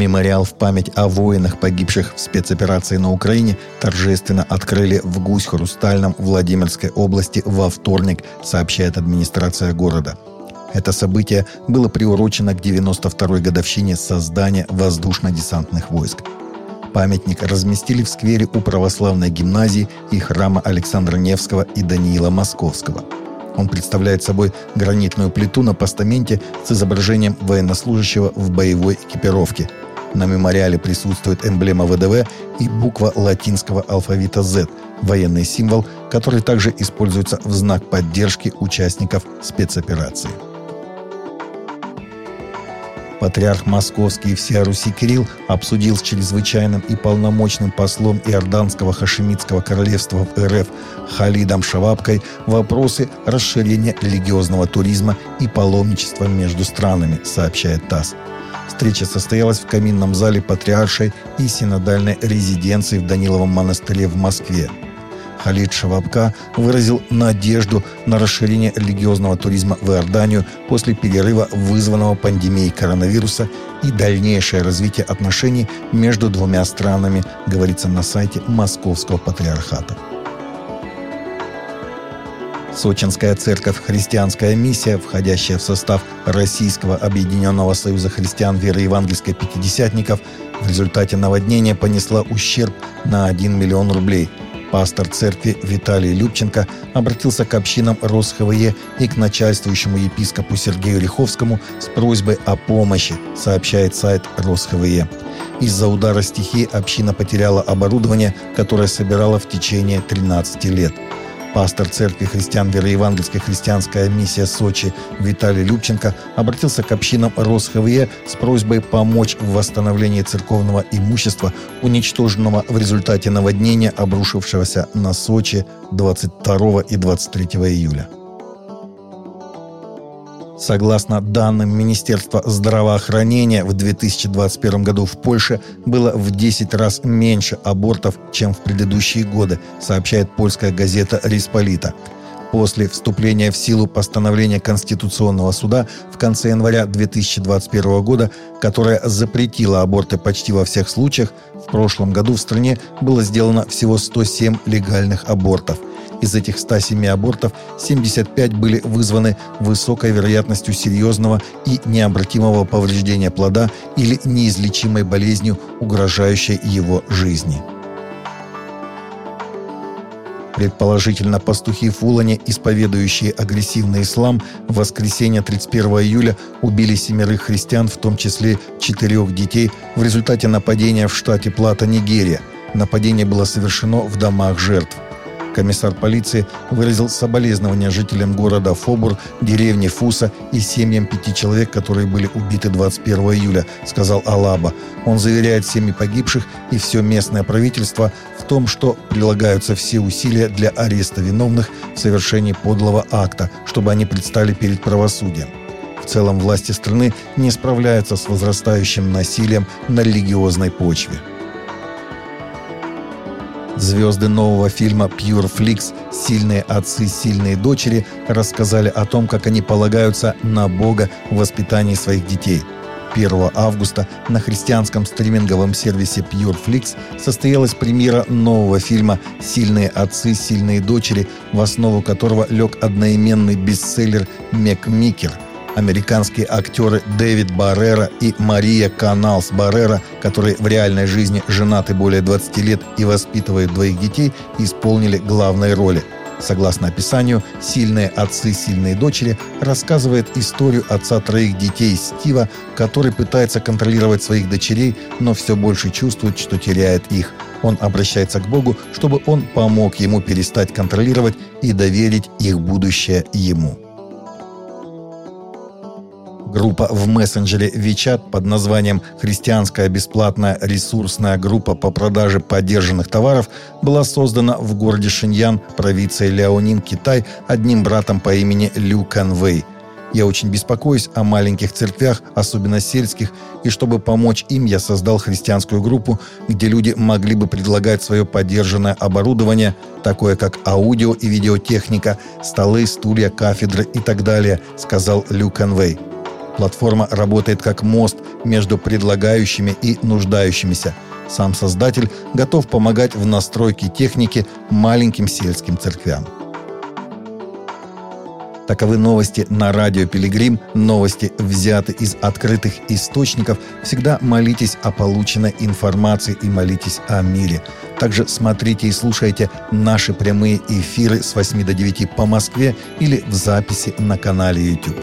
Мемориал в память о воинах, погибших в спецоперации на Украине, торжественно открыли в Гусь-Хрустальном Владимирской области во вторник, сообщает администрация города. Это событие было приурочено к 92-й годовщине создания воздушно-десантных войск. Памятник разместили в сквере у православной гимназии и храма Александра Невского и Даниила Московского. Он представляет собой гранитную плиту на постаменте с изображением военнослужащего в боевой экипировке. На мемориале присутствует эмблема ВДВ и буква латинского алфавита Z, военный символ, который также используется в знак поддержки участников спецоперации. Патриарх Московский и всея Руси Кирилл обсудил с чрезвычайным и полномочным послом Иорданского Хашемитского королевства в РФ Халидом Шавабкой вопросы расширения религиозного туризма и паломничества между странами, сообщает ТАСС. Встреча состоялась в каминном зале Патриаршей и синодальной резиденции в Даниловом монастыре в Москве. Халид Шавабка выразил надежду на расширение религиозного туризма в Иорданию после перерыва, вызванного пандемией коронавируса и дальнейшее развитие отношений между двумя странами, говорится на сайте Московского патриархата. Сочинская церковь «Христианская миссия», входящая в состав Российского объединенного союза христиан веры евангельской пятидесятников, в результате наводнения понесла ущерб на 1 миллион рублей – Пастор церкви Виталий Любченко обратился к общинам РосХВЕ и к начальствующему епископу Сергею Лиховскому с просьбой о помощи, сообщает сайт РосХВЕ. Из-за удара стихии община потеряла оборудование, которое собирала в течение 13 лет – Пастор церкви христиан Вероевангельской христианская миссия Сочи Виталий Любченко обратился к общинам РосХВЕ с просьбой помочь в восстановлении церковного имущества, уничтоженного в результате наводнения, обрушившегося на Сочи 22 и 23 июля. Согласно данным Министерства здравоохранения, в 2021 году в Польше было в 10 раз меньше абортов, чем в предыдущие годы, сообщает польская газета «Рисполита». После вступления в силу постановления Конституционного суда в конце января 2021 года, которое запретило аборты почти во всех случаях, в прошлом году в стране было сделано всего 107 легальных абортов – из этих 107 абортов 75 были вызваны высокой вероятностью серьезного и необратимого повреждения плода или неизлечимой болезнью, угрожающей его жизни. Предположительно, пастухи Фулани, исповедующие агрессивный ислам, в воскресенье 31 июля убили семерых христиан, в том числе четырех детей, в результате нападения в штате Плата, Нигерия. Нападение было совершено в домах жертв. Комиссар полиции выразил соболезнования жителям города Фобур, деревни Фуса и семьям пяти человек, которые были убиты 21 июля, сказал Алаба. Он заверяет семьи погибших и все местное правительство в том, что прилагаются все усилия для ареста виновных в совершении подлого акта, чтобы они предстали перед правосудием. В целом власти страны не справляются с возрастающим насилием на религиозной почве. Звезды нового фильма Pure Flix «Сильные отцы, сильные дочери» рассказали о том, как они полагаются на Бога в воспитании своих детей. 1 августа на христианском стриминговом сервисе PureFlix состоялась премьера нового фильма «Сильные отцы, сильные дочери», в основу которого лег одноименный бестселлер «Мек Микер», Американские актеры Дэвид Баррера и Мария Каналс Баррера, которые в реальной жизни женаты более 20 лет и воспитывают двоих детей, исполнили главные роли. Согласно описанию, «Сильные отцы, сильные дочери» рассказывает историю отца троих детей Стива, который пытается контролировать своих дочерей, но все больше чувствует, что теряет их. Он обращается к Богу, чтобы он помог ему перестать контролировать и доверить их будущее ему. Группа в мессенджере WeChat под названием «Христианская бесплатная ресурсная группа по продаже поддержанных товаров» была создана в городе Шиньян, провинции Ляонин, Китай, одним братом по имени Лю Канвей. Я очень беспокоюсь о маленьких церквях, особенно сельских, и чтобы помочь им, я создал христианскую группу, где люди могли бы предлагать свое поддержанное оборудование, такое как аудио и видеотехника, столы, стулья, кафедры и так далее, сказал Лю Конвей. Платформа работает как мост между предлагающими и нуждающимися. Сам создатель готов помогать в настройке техники маленьким сельским церквям. Таковы новости на радио «Пилигрим». Новости взяты из открытых источников. Всегда молитесь о полученной информации и молитесь о мире. Также смотрите и слушайте наши прямые эфиры с 8 до 9 по Москве или в записи на канале YouTube.